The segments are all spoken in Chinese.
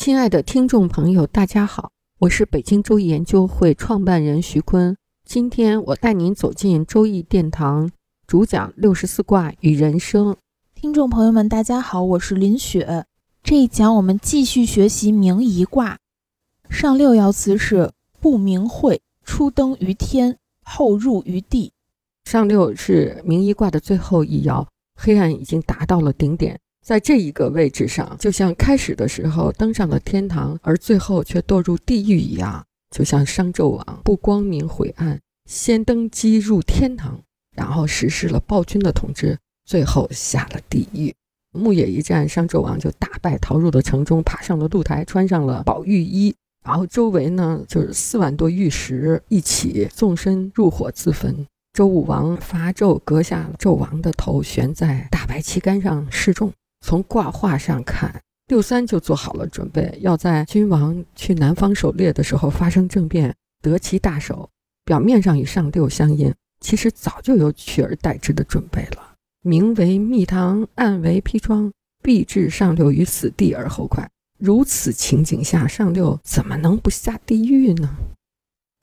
亲爱的听众朋友，大家好，我是北京周易研究会创办人徐坤。今天我带您走进周易殿堂，主讲六十四卦与人生。听众朋友们，大家好，我是林雪。这一讲我们继续学习明夷卦。上六爻辞是不明晦，初登于天，后入于地。上六是明夷卦的最后一爻，黑暗已经达到了顶点。在这一个位置上，就像开始的时候登上了天堂，而最后却堕入地狱一样，就像商纣王不光明晦暗，先登基入天堂，然后实施了暴君的统治，最后下了地狱。牧野一战，商纣王就大败，逃入了城中，爬上了露台，穿上了宝玉衣，然后周围呢就是四万多玉石，一起纵身入火自焚。周武王伐纣，割下纣王的头，悬在大白旗杆上示众。从卦画上看，六三就做好了准备，要在君王去南方狩猎的时候发生政变，得其大手。表面上与上六相应，其实早就有取而代之的准备了。明为蜜糖，暗为砒霜，必置上六于死地而后快。如此情景下，上六怎么能不下地狱呢？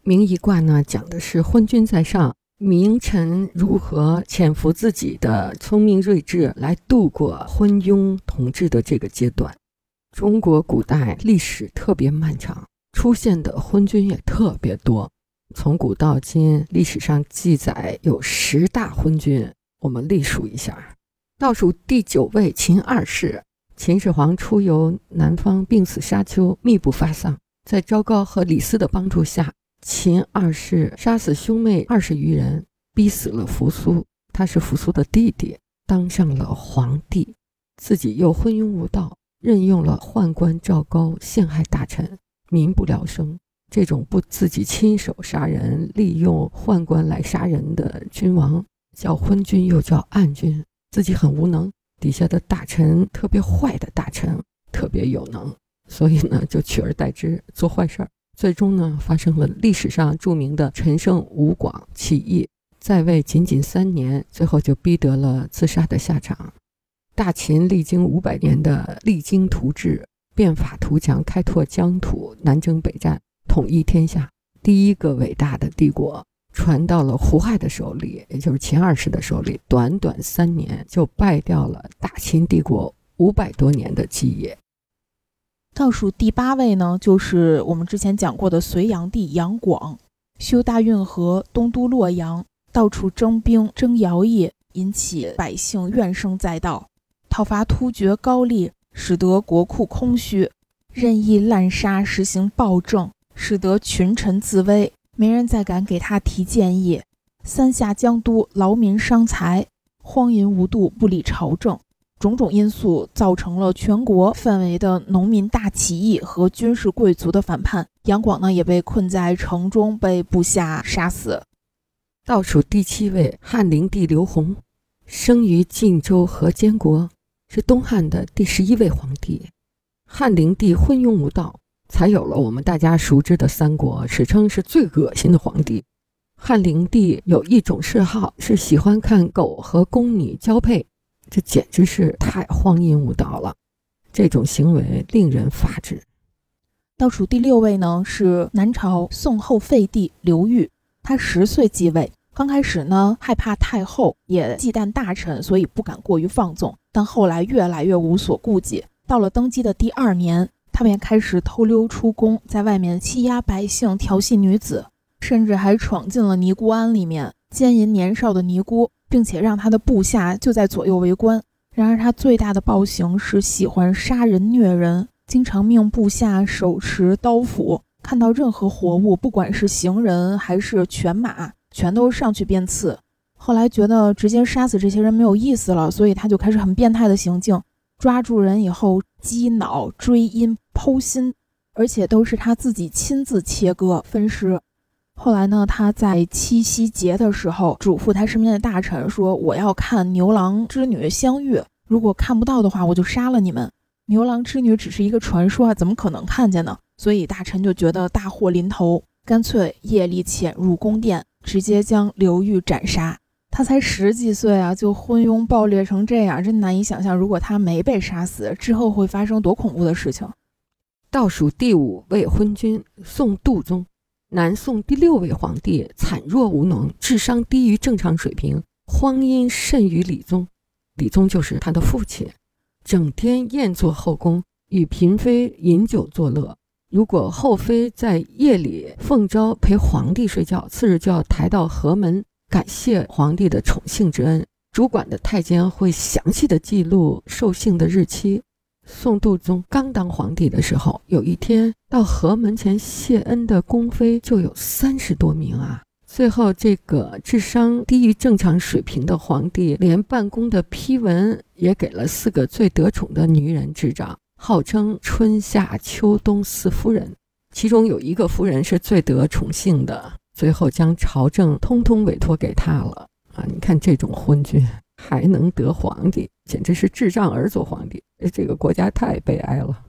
明夷卦呢，讲的是昏君在上。名臣如何潜伏自己的聪明睿智来度过昏庸统治的这个阶段？中国古代历史特别漫长，出现的昏君也特别多。从古到今，历史上记载有十大昏君，我们历数一下。倒数第九位秦二世，秦始皇出游南方，病死沙丘，密不发丧。在昭高和李斯的帮助下。秦二世杀死兄妹二十余人，逼死了扶苏。他是扶苏的弟弟，当上了皇帝，自己又昏庸无道，任用了宦官赵高陷害大臣，民不聊生。这种不自己亲手杀人，利用宦官来杀人的君王，叫昏君，又叫暗君。自己很无能，底下的大臣特别坏的大臣，特别有能，所以呢，就取而代之做坏事儿。最终呢，发生了历史上著名的陈胜吴广起义，在位仅仅三年，最后就逼得了自杀的下场。大秦历经五百年的励精图治、变法图强、开拓疆土、南征北战、统一天下，第一个伟大的帝国传到了胡亥的手里，也就是秦二世的手里，短短三年就败掉了大秦帝国五百多年的基业。倒数第八位呢，就是我们之前讲过的隋炀帝杨广，修大运河，东都洛阳，到处征兵征徭役，引起百姓怨声载道，讨伐突厥高丽，使得国库空虚，任意滥杀，实行暴政，使得群臣自危，没人再敢给他提建议。三下江都，劳民伤财，荒淫无度，不理朝政。种种因素造成了全国范围的农民大起义和军事贵族的反叛，杨广呢也被困在城中，被部下杀死。倒数第七位汉灵帝刘宏，生于晋州河间国，是东汉的第十一位皇帝。汉灵帝昏庸无道，才有了我们大家熟知的三国，史称是最恶心的皇帝。汉灵帝有一种嗜好，是喜欢看狗和宫女交配。这简直是太荒淫无道了，这种行为令人发指。倒数第六位呢是南朝宋后废帝刘裕，他十岁继位，刚开始呢害怕太后，也忌惮大臣，所以不敢过于放纵。但后来越来越无所顾忌，到了登基的第二年，他便开始偷溜出宫，在外面欺压百姓，调戏女子，甚至还闯进了尼姑庵里面奸淫年少的尼姑。并且让他的部下就在左右围观。然而他最大的暴行是喜欢杀人虐人，经常命部下手持刀斧，看到任何活物，不管是行人还是犬马，全都上去便刺。后来觉得直接杀死这些人没有意思了，所以他就开始很变态的行径，抓住人以后击脑、追阴、剖心，而且都是他自己亲自切割分尸。后来呢，他在七夕节的时候嘱咐他身边的大臣说：“我要看牛郎织女相遇，如果看不到的话，我就杀了你们。”牛郎织女只是一个传说啊，怎么可能看见呢？所以大臣就觉得大祸临头，干脆夜里潜入宫殿，直接将刘裕斩杀。他才十几岁啊，就昏庸暴烈成这样，真难以想象，如果他没被杀死，之后会发生多恐怖的事情。倒数第五位昏君宋度宗，南宋第六位皇帝，惨弱无能，智商低于正常水平，荒淫甚于李宗。李宗就是他的父亲，整天宴坐后宫，与嫔妃饮酒作乐。如果后妃在夜里奉召陪皇帝睡觉，次日就要抬到河门。感谢皇帝的宠幸之恩，主管的太监会详细的记录受幸的日期。宋度宗刚当皇帝的时候，有一天到河门前谢恩的宫妃就有三十多名啊。最后，这个智商低于正常水平的皇帝，连办公的批文也给了四个最得宠的女人执掌，号称春夏秋冬四夫人，其中有一个夫人是最得宠幸的。最后将朝政通通委托给他了啊！你看这种昏君还能得皇帝，简直是智障儿做皇帝，这个国家太悲哀了。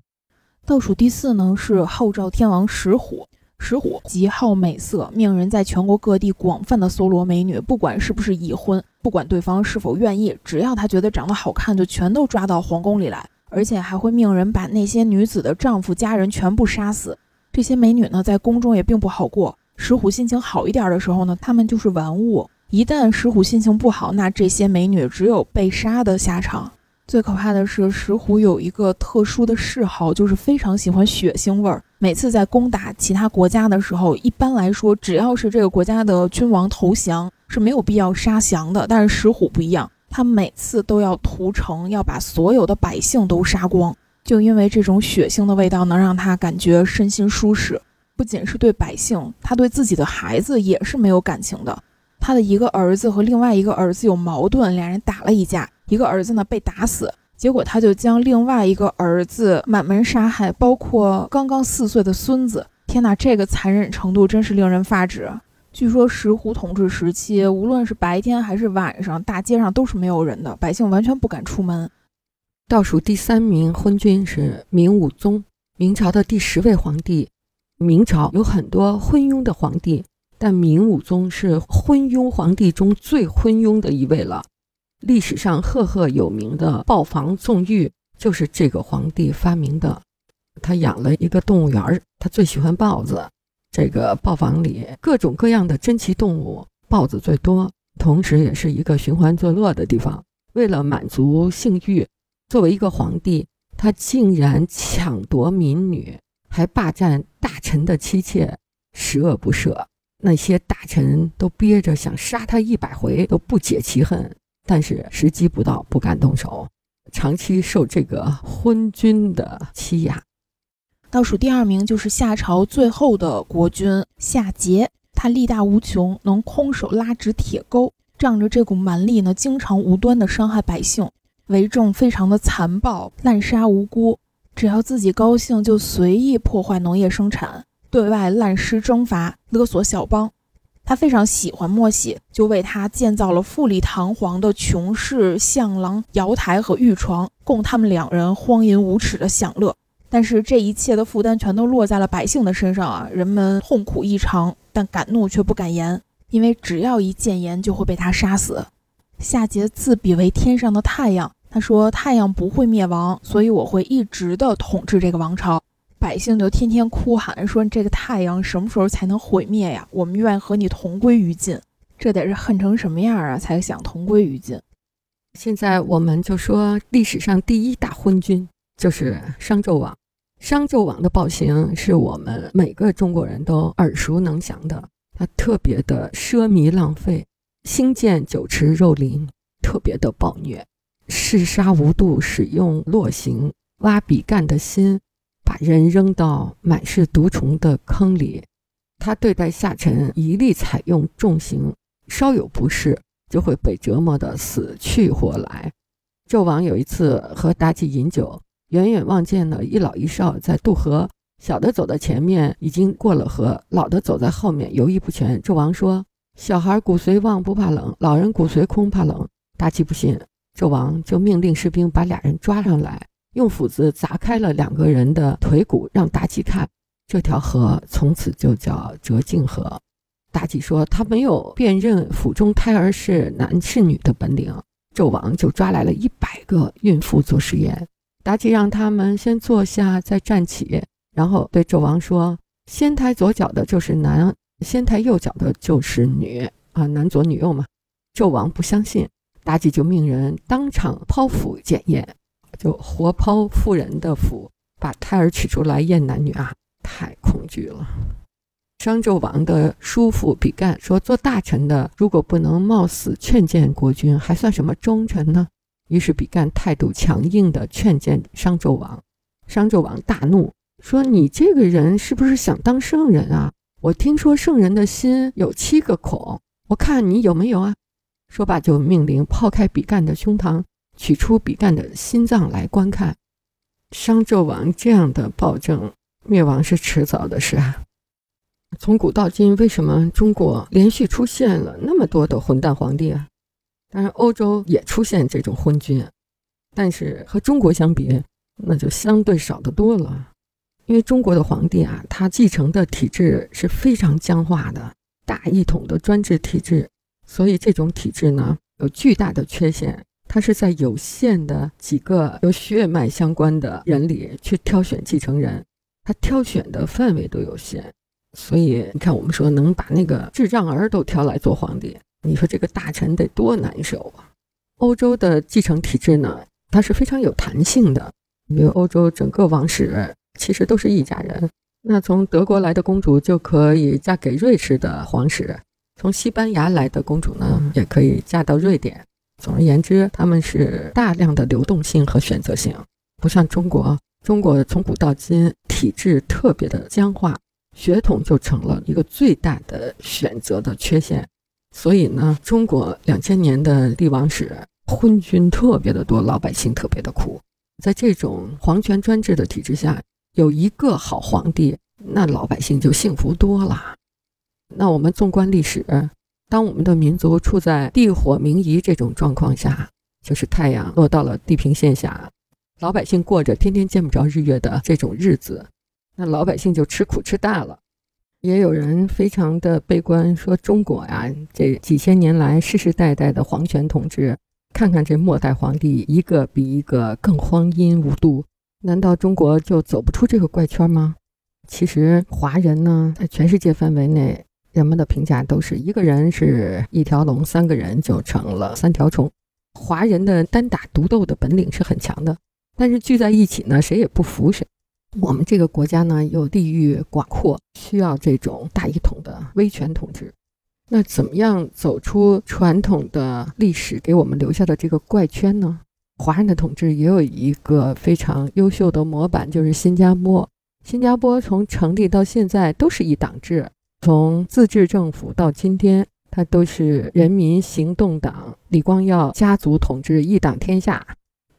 倒数第四呢是后赵天王石虎，石虎极好美色，命人在全国各地广泛的搜罗美女，不管是不是已婚，不管对方是否愿意，只要他觉得长得好看，就全都抓到皇宫里来，而且还会命人把那些女子的丈夫家人全部杀死。这些美女呢，在宫中也并不好过。石虎心情好一点的时候呢，他们就是玩物；一旦石虎心情不好，那这些美女只有被杀的下场。最可怕的是，石虎有一个特殊的嗜好，就是非常喜欢血腥味儿。每次在攻打其他国家的时候，一般来说，只要是这个国家的君王投降，是没有必要杀降的。但是石虎不一样，他每次都要屠城，要把所有的百姓都杀光，就因为这种血腥的味道能让他感觉身心舒适。不仅是对百姓，他对自己的孩子也是没有感情的。他的一个儿子和另外一个儿子有矛盾，两人打了一架，一个儿子呢被打死，结果他就将另外一个儿子满门杀害，包括刚刚四岁的孙子。天哪，这个残忍程度真是令人发指。据说石虎统治时期，无论是白天还是晚上，大街上都是没有人的，百姓完全不敢出门。倒数第三名昏君是明武宗，明朝的第十位皇帝。明朝有很多昏庸的皇帝，但明武宗是昏庸皇帝中最昏庸的一位了。历史上赫赫有名的豹房纵欲就是这个皇帝发明的。他养了一个动物园儿，他最喜欢豹子。这个豹房里各种各样的珍奇动物，豹子最多，同时也是一个寻欢作乐的地方。为了满足性欲，作为一个皇帝，他竟然抢夺民女。还霸占大臣的妻妾，十恶不赦。那些大臣都憋着想杀他一百回都不解其恨，但是时机不到，不敢动手，长期受这个昏君的欺压。倒数第二名就是夏朝最后的国君夏桀，他力大无穷，能空手拉直铁钩，仗着这股蛮力呢，经常无端的伤害百姓，为政非常的残暴，滥杀无辜。只要自己高兴，就随意破坏农业生产，对外滥施征伐，勒索小邦。他非常喜欢莫喜，就为他建造了富丽堂皇的琼室、向廊、瑶台和玉床，供他们两人荒淫无耻的享乐。但是这一切的负担全都落在了百姓的身上啊！人们痛苦异常，但敢怒却不敢言，因为只要一谏言，就会被他杀死。夏桀自比为天上的太阳。他说：“太阳不会灭亡，所以我会一直的统治这个王朝。百姓就天天哭喊说：‘这个太阳什么时候才能毁灭呀？我们愿意和你同归于尽。’这得是恨成什么样啊，才想同归于尽？现在我们就说历史上第一大昏君就是商纣王。商纣王的暴行是我们每个中国人都耳熟能详的。他特别的奢靡浪费，兴建酒池肉林，特别的暴虐。”嗜杀无度，使用落刑、挖比干的心，把人扔到满是毒虫的坑里。他对待下臣一律采用重刑，稍有不适就会被折磨得死去活来。纣王有一次和妲己饮酒，远远望见了一老一少在渡河，小的走在前面，已经过了河；老的走在后面，犹豫不全。纣王说：“小孩骨髓旺不怕冷，老人骨髓空怕冷。”妲己不信，纣王就命令士兵把俩人抓上来，用斧子砸开了两个人的腿骨，让妲己看。这条河从此就叫折颈河。妲己说：“她没有辨认腹中胎儿是男是女的本领。”纣王就抓来了一百个孕妇做实验，妲己让他们先坐下，再站起，然后对纣王说：“先抬左脚的就是男，先抬右脚的就是女啊，男左女右嘛。”纣王不相信，妲己就命人当场剖腹检验，就活剖妇人的腹，把胎儿取出来验男女啊，太恐惧了。商纣王的叔父比干说：“做大臣的，如果不能冒死劝谏国君，还算什么忠臣呢？”于是比干态度强硬地劝谏商纣王。商纣王大怒，说：“你这个人是不是想当圣人啊？我听说圣人的心有七个孔，我看你有没有啊？”说罢就命令剖开比干的胸膛，取出比干的心脏来观看。商纣王这样的暴政，灭亡是迟早的事啊。从古到今，为什么中国连续出现了那么多的混蛋皇帝啊？当然，欧洲也出现这种昏君，但是和中国相比，那就相对少得多了。因为中国的皇帝啊，他继承的体制是非常僵化的大一统的专制体制，所以这种体制呢，有巨大的缺陷。他是在有限的几个有血脉相关的人里去挑选继承人，他挑选的范围都有限。所以你看，我们说能把那个智障儿都挑来做皇帝，你说这个大臣得多难受啊！欧洲的继承体制呢，它是非常有弹性的。比如欧洲整个王室其实都是一家人，那从德国来的公主就可以嫁给瑞士的皇室，从西班牙来的公主呢也可以嫁到瑞典。总而言之，他们是大量的流动性和选择性，不像中国。中国从古到今体制特别的僵化。血统就成了一个最大的选择的缺陷，所以呢，中国两千年的帝王史昏君特别的多，老百姓特别的苦。在这种皇权专制的体制下，有一个好皇帝，那老百姓就幸福多了。那我们纵观历史，当我们的民族处在地火明夷这种状况下，就是太阳落到了地平线下，老百姓过着天天见不着日月的这种日子。那老百姓就吃苦吃大了，也有人非常的悲观，说中国呀，这几千年来世世代代的皇权统治，看看这末代皇帝一个比一个更荒淫无度，难道中国就走不出这个怪圈吗？其实华人呢，在全世界范围内，人们的评价都是一个人是一条龙，三个人就成了三条虫。华人的单打独斗的本领是很强的，但是聚在一起呢，谁也不服谁。我们这个国家呢，又地域广阔，需要这种大一统的威权统治。那怎么样走出传统的历史给我们留下的这个怪圈呢？华人的统治也有一个非常优秀的模板，就是新加坡。新加坡从成立到现在都是一党制，从自治政府到今天，它都是人民行动党李光耀家族统治，一党天下。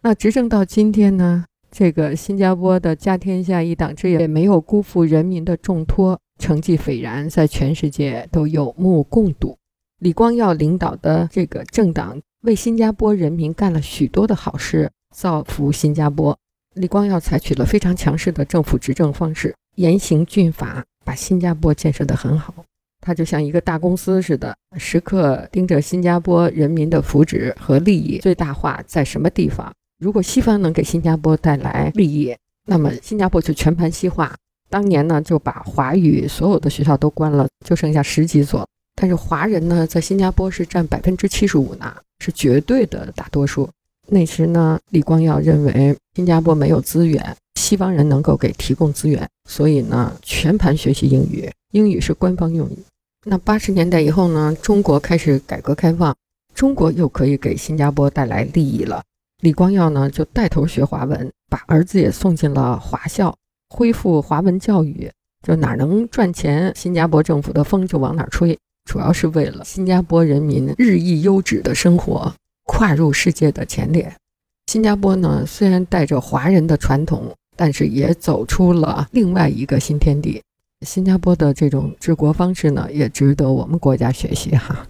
那执政到今天呢？这个新加坡的家天下一党制也没有辜负人民的重托，成绩斐然，在全世界都有目共睹。李光耀领导的这个政党为新加坡人民干了许多的好事，造福新加坡。李光耀采取了非常强势的政府执政方式，严刑峻法，把新加坡建设得很好。他就像一个大公司似的，时刻盯着新加坡人民的福祉和利益最大化在什么地方。如果西方能给新加坡带来利益，那么新加坡就全盘西化。当年呢，就把华语所有的学校都关了，就剩下十几所。但是华人呢，在新加坡是占百分之七十五呢，是绝对的大多数。那时呢，李光耀认为新加坡没有资源，西方人能够给提供资源，所以呢，全盘学习英语，英语是官方用语。那八十年代以后呢，中国开始改革开放，中国又可以给新加坡带来利益了。李光耀呢，就带头学华文，把儿子也送进了华校，恢复华文教育。就哪能赚钱，新加坡政府的风就往哪吹。主要是为了新加坡人民日益优质的生活跨入世界的前列。新加坡呢，虽然带着华人的传统，但是也走出了另外一个新天地。新加坡的这种治国方式呢，也值得我们国家学习哈。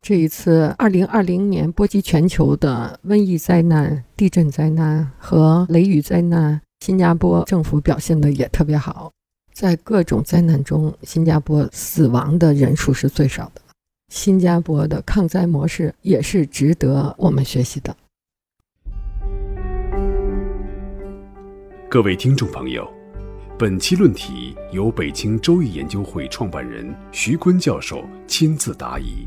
这一次二零二零年波及全球的瘟疫灾难、地震灾难和雷雨灾难，新加坡政府表现的也特别好。在各种灾难中，新加坡死亡的人数是最少的。新加坡的抗灾模式也是值得我们学习的。各位听众朋友，本期论题由北京周易研究会创办人徐坤教授亲自答疑。